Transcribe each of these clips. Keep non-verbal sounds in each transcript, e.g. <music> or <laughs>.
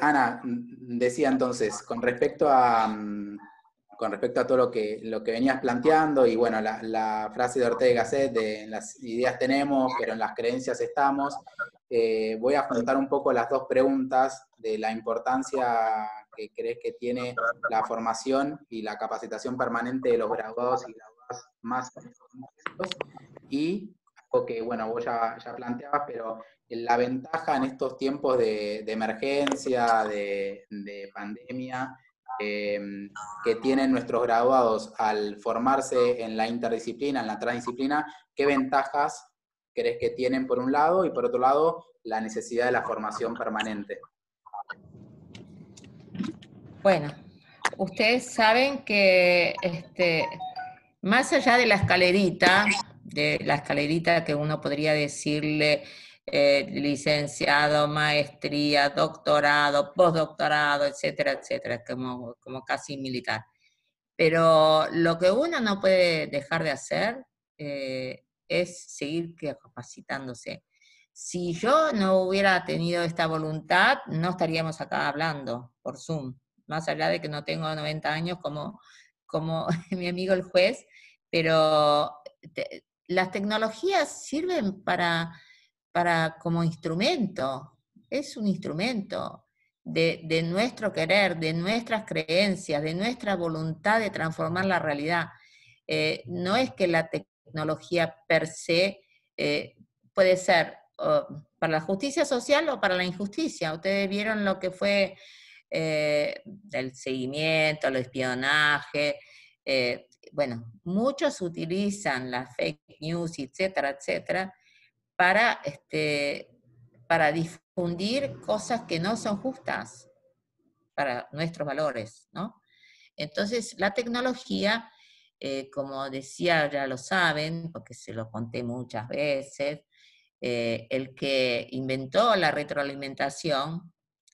Ana, decía entonces, con respecto a, mm, con respecto a todo lo que, lo que venías planteando, y bueno, la, frase de Ortega Gasset de las ideas tenemos, pero en las creencias estamos, eh, voy a juntar un poco las dos preguntas de la importancia que crees que tiene la formación y la capacitación permanente de los graduados y graduadas más y algo que, bueno, vos ya, ya planteabas, pero la ventaja en estos tiempos de, emergencia, de, pandemia, em, que tienen nuestros graduados al formarse en la interdisciplina, en la transdisciplina, ¿qué ventajas crees que tienen por un lado y por otro lado la necesidad de la formación permanente? Bueno, ustedes saben que este, más allá de la escalerita, de la escalerita que uno podría decirle eh, licenciado, maestría, doctorado, postdoctorado, etcétera, etcétera, como, como casi militar. Pero lo que uno no puede dejar de hacer eh, es seguir capacitándose. Si yo no hubiera tenido esta voluntad, no estaríamos acá hablando por Zoom, más allá de que no tengo 90 años como, como <laughs> mi amigo el juez, pero las tecnologías sirven para para, como instrumento, es un instrumento de, nuestro querer, de nuestras creencias, de nuestra voluntad de transformar la realidad. Eh, no es que la tecnología per se eh, puede ser para la justicia social o para la injusticia. Ustedes vieron lo que fue eh, el seguimiento, el espionaje. bueno, muchos utilizan la fake news, etcétera, etcétera, para, este, para difundir cosas que no son justas para nuestros valores, ¿no? Entonces, la tecnología, eh, como decía, ya lo saben, porque se lo conté muchas veces, eh, el que inventó la retroalimentación,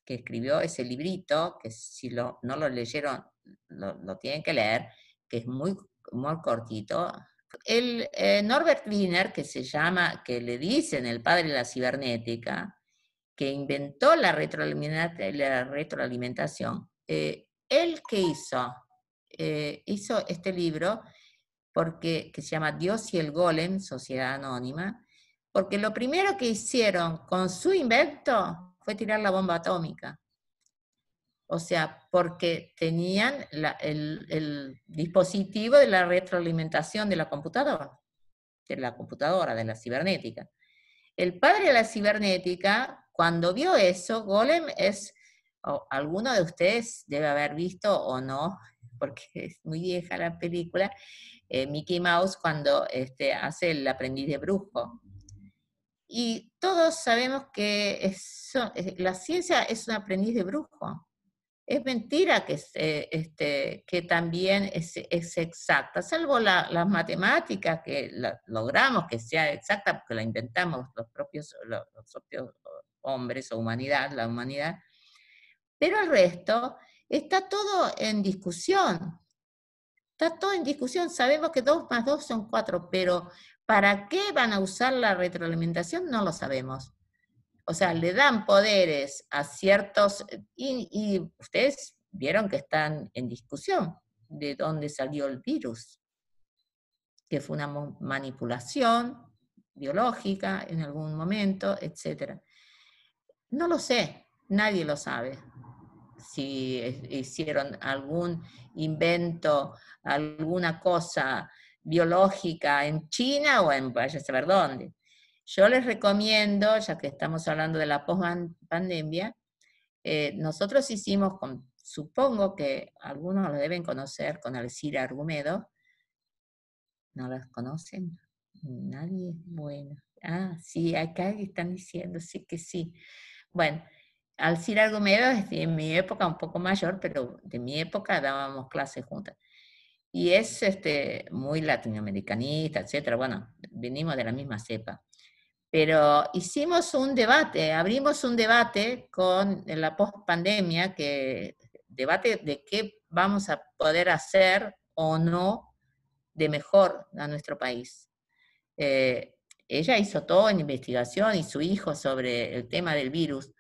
que escribió ese librito, que si lo, no lo leyeron, lo, lo tienen que leer, que es muy, muy cortito, el eh, Norbert Wiener, que se llama, que le dicen el padre de la cibernética, que inventó la, retroalimentación, eh, él que hizo, eh, hizo este libro porque, que se llama Dios y el Golem, Sociedad Anónima, porque lo primero que hicieron con su invento fue tirar la bomba atómica. O sea, porque tenían el, dispositivo de la retroalimentación de la computadora, de la computadora, de la cibernética. El padre de la cibernética, cuando vio eso, Golem es, alguno de ustedes debe haber visto o no, porque es muy vieja la película, eh, Mickey Mouse cuando este, hace el aprendiz de brujo. Y todos sabemos que la ciencia es un aprendiz de brujo. Es mentira que, este, que también es, exacta, salvo las matemáticas que logramos que sea exacta, porque la inventamos los propios, los, propios hombres o humanidad, la humanidad. Pero el resto está todo en discusión. Está todo en discusión. Sabemos que 2 más 2 son 4, pero ¿para qué van a usar la retroalimentación? No lo sabemos. O sea, le dan poderes a ciertos, y, ustedes vieron que están en discusión de dónde salió el virus, que fue una manipulación biológica en algún momento, etc. No lo sé, nadie lo sabe. Si hicieron algún invento, alguna cosa biológica en China o en vaya a saber dónde. Yo les recomiendo, ya que estamos hablando de la post-pandemia, eh, nosotros hicimos, con, supongo que algunos lo deben conocer, con Alcira Argumedo. ¿No las conocen? Nadie, bueno. Ah, sí, acá están diciendo, sí que sí. Bueno, Alcira Argumedo es de mi época un poco mayor, pero de mi época dábamos clases juntas. Y es este, muy latinoamericanista, etcétera. Bueno, venimos de la misma cepa. Pero hicimos un debate, abrimos un debate con la post-pandemia, que debate de qué vamos a poder hacer o no de mejor a nuestro país. Eh, ella hizo todo en investigación y su hijo sobre el tema del virus,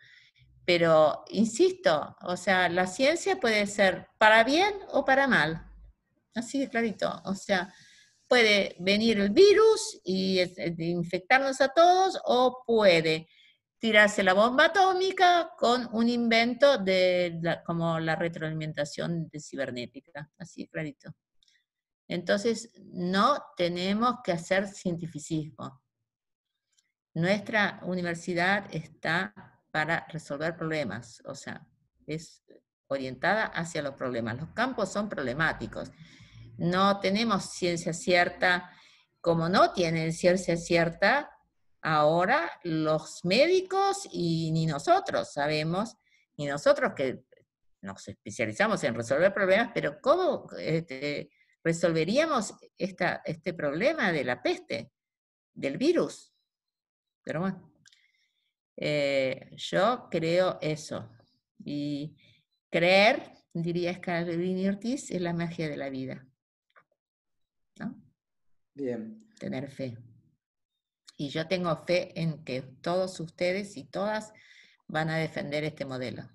pero insisto, o sea, la ciencia puede ser para bien o para mal, así de clarito, o sea, puede venir el virus y infectarnos a todos o puede tirarse la bomba atómica con un invento de como la retroalimentación de cibernética, así clarito. Entonces, no tenemos que hacer cientificismo. Nuestra universidad está para resolver problemas, o sea, es orientada hacia los problemas. Los campos son problemáticos. No tenemos ciencia cierta, como no tienen ciencia cierta ahora los médicos y ni nosotros sabemos, ni nosotros que nos especializamos en resolver problemas, pero ¿cómo este, resolveríamos esta, este problema de la peste, del virus? Pero bueno, eh, yo creo eso. Y creer, diría Scalabrini Ortiz, es la magia de la vida. ¿No? Bien. Tener fe. Y yo tengo fe en que todos ustedes y todas van a defender este modelo.